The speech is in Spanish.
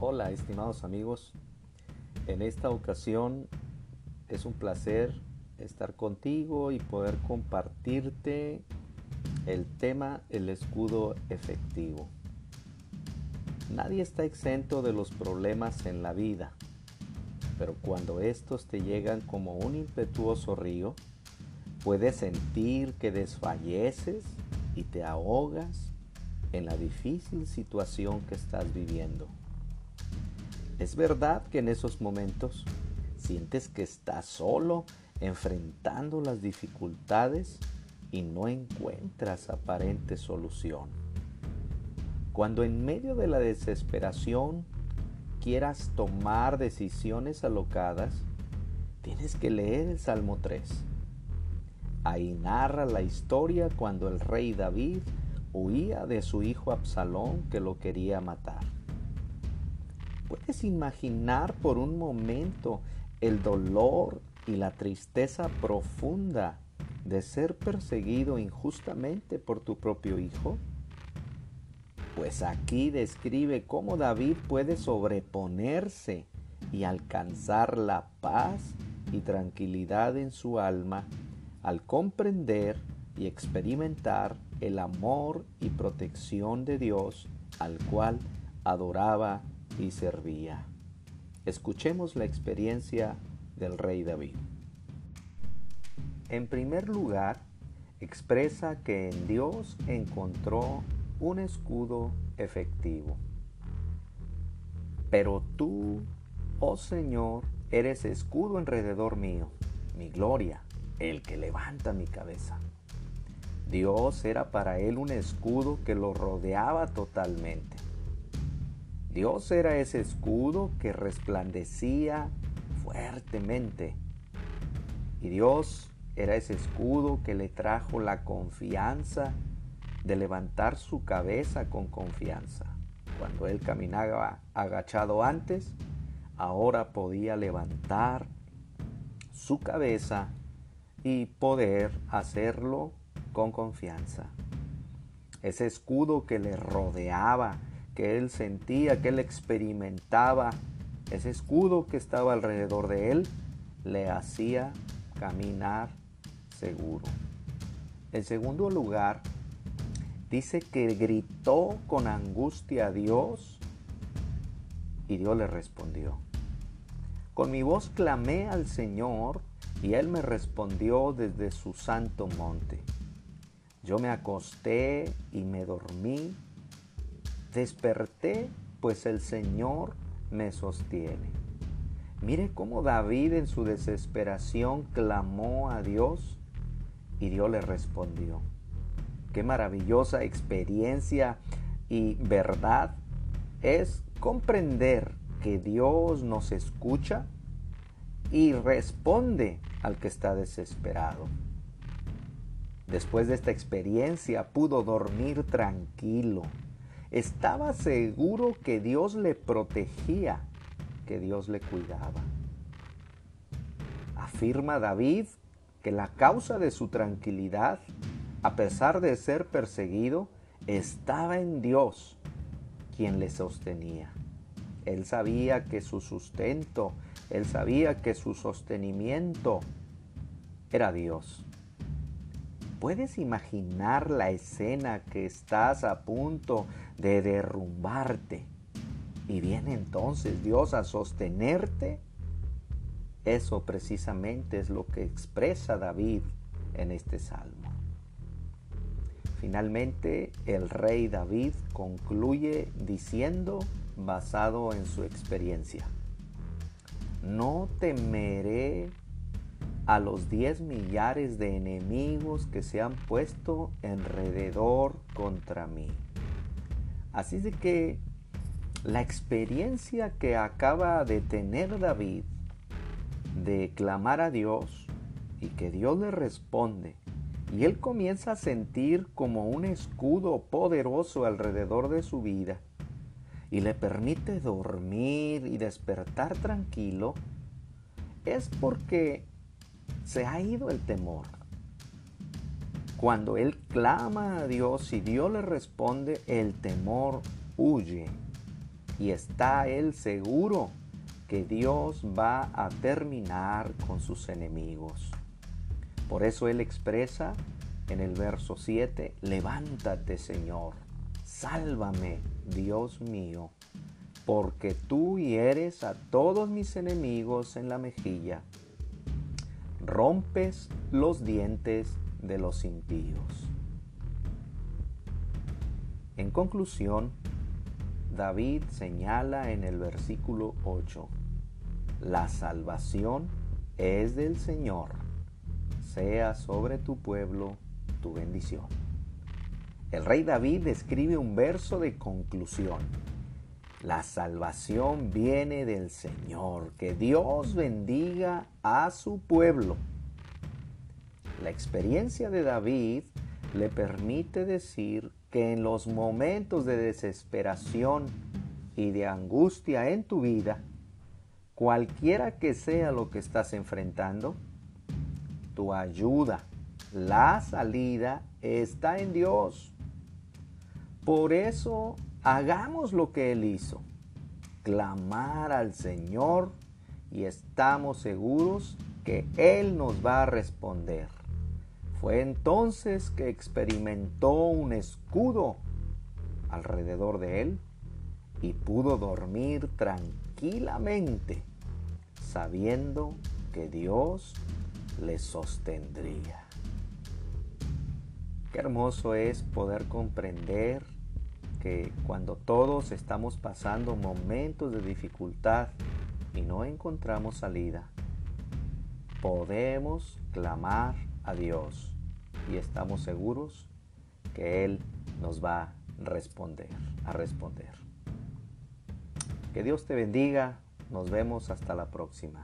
Hola, estimados amigos. En esta ocasión es un placer estar contigo y poder compartirte el tema el escudo efectivo. Nadie está exento de los problemas en la vida, pero cuando estos te llegan como un impetuoso río, puedes sentir que desfalleces y te ahogas en la difícil situación que estás viviendo. Es verdad que en esos momentos sientes que estás solo enfrentando las dificultades y no encuentras aparente solución. Cuando en medio de la desesperación quieras tomar decisiones alocadas, tienes que leer el Salmo 3. Ahí narra la historia cuando el rey David huía de su hijo Absalón que lo quería matar. ¿Puedes imaginar por un momento el dolor y la tristeza profunda de ser perseguido injustamente por tu propio hijo? Pues aquí describe cómo David puede sobreponerse y alcanzar la paz y tranquilidad en su alma al comprender y experimentar el amor y protección de Dios al cual adoraba y servía. Escuchemos la experiencia del rey David. En primer lugar, expresa que en Dios encontró un escudo efectivo. Pero tú, oh Señor, eres escudo alrededor mío, mi gloria, el que levanta mi cabeza. Dios era para él un escudo que lo rodeaba totalmente. Dios era ese escudo que resplandecía fuertemente. Y Dios era ese escudo que le trajo la confianza de levantar su cabeza con confianza. Cuando él caminaba agachado antes, ahora podía levantar su cabeza y poder hacerlo con confianza. Ese escudo que le rodeaba, que él sentía, que él experimentaba, ese escudo que estaba alrededor de él, le hacía caminar seguro. En segundo lugar, dice que gritó con angustia a Dios y Dios le respondió. Con mi voz clamé al Señor y Él me respondió desde su santo monte. Yo me acosté y me dormí. Desperté, pues el Señor me sostiene. Mire cómo David en su desesperación clamó a Dios y Dios le respondió. Qué maravillosa experiencia y verdad es comprender que Dios nos escucha y responde al que está desesperado. Después de esta experiencia pudo dormir tranquilo. Estaba seguro que Dios le protegía, que Dios le cuidaba. Afirma David que la causa de su tranquilidad, a pesar de ser perseguido, estaba en Dios, quien le sostenía. Él sabía que su sustento, él sabía que su sostenimiento era Dios. ¿Puedes imaginar la escena que estás a punto de derrumbarte y viene entonces Dios a sostenerte? Eso precisamente es lo que expresa David en este salmo. Finalmente, el rey David concluye diciendo, basado en su experiencia, no temeré a los diez millares de enemigos que se han puesto alrededor contra mí. Así de que la experiencia que acaba de tener David de clamar a Dios y que Dios le responde y él comienza a sentir como un escudo poderoso alrededor de su vida y le permite dormir y despertar tranquilo, es porque se ha ido el temor. Cuando él clama a Dios y Dios le responde, el temor huye. y está él seguro que Dios va a terminar con sus enemigos. Por eso él expresa en el verso 7, levántate Señor, sálvame Dios mío, porque tú hieres a todos mis enemigos en la mejilla, rompes los dientes de los impíos. En conclusión, David señala en el versículo 8, la salvación es del Señor, sea sobre tu pueblo tu bendición. El rey David escribe un verso de conclusión. La salvación viene del Señor, que Dios bendiga a su pueblo. La experiencia de David le permite decir que en los momentos de desesperación y de angustia en tu vida, cualquiera que sea lo que estás enfrentando, tu ayuda, la salida está en Dios. Por eso hagamos lo que Él hizo, clamar al Señor y estamos seguros que Él nos va a responder. Fue entonces que experimentó un escudo alrededor de él y pudo dormir tranquilamente sabiendo que Dios le sostendría. Qué hermoso es poder comprender que cuando todos estamos pasando momentos de dificultad y no encontramos salida, podemos clamar a Dios y estamos seguros que Él nos va a responder, a responder. Que Dios te bendiga, nos vemos hasta la próxima.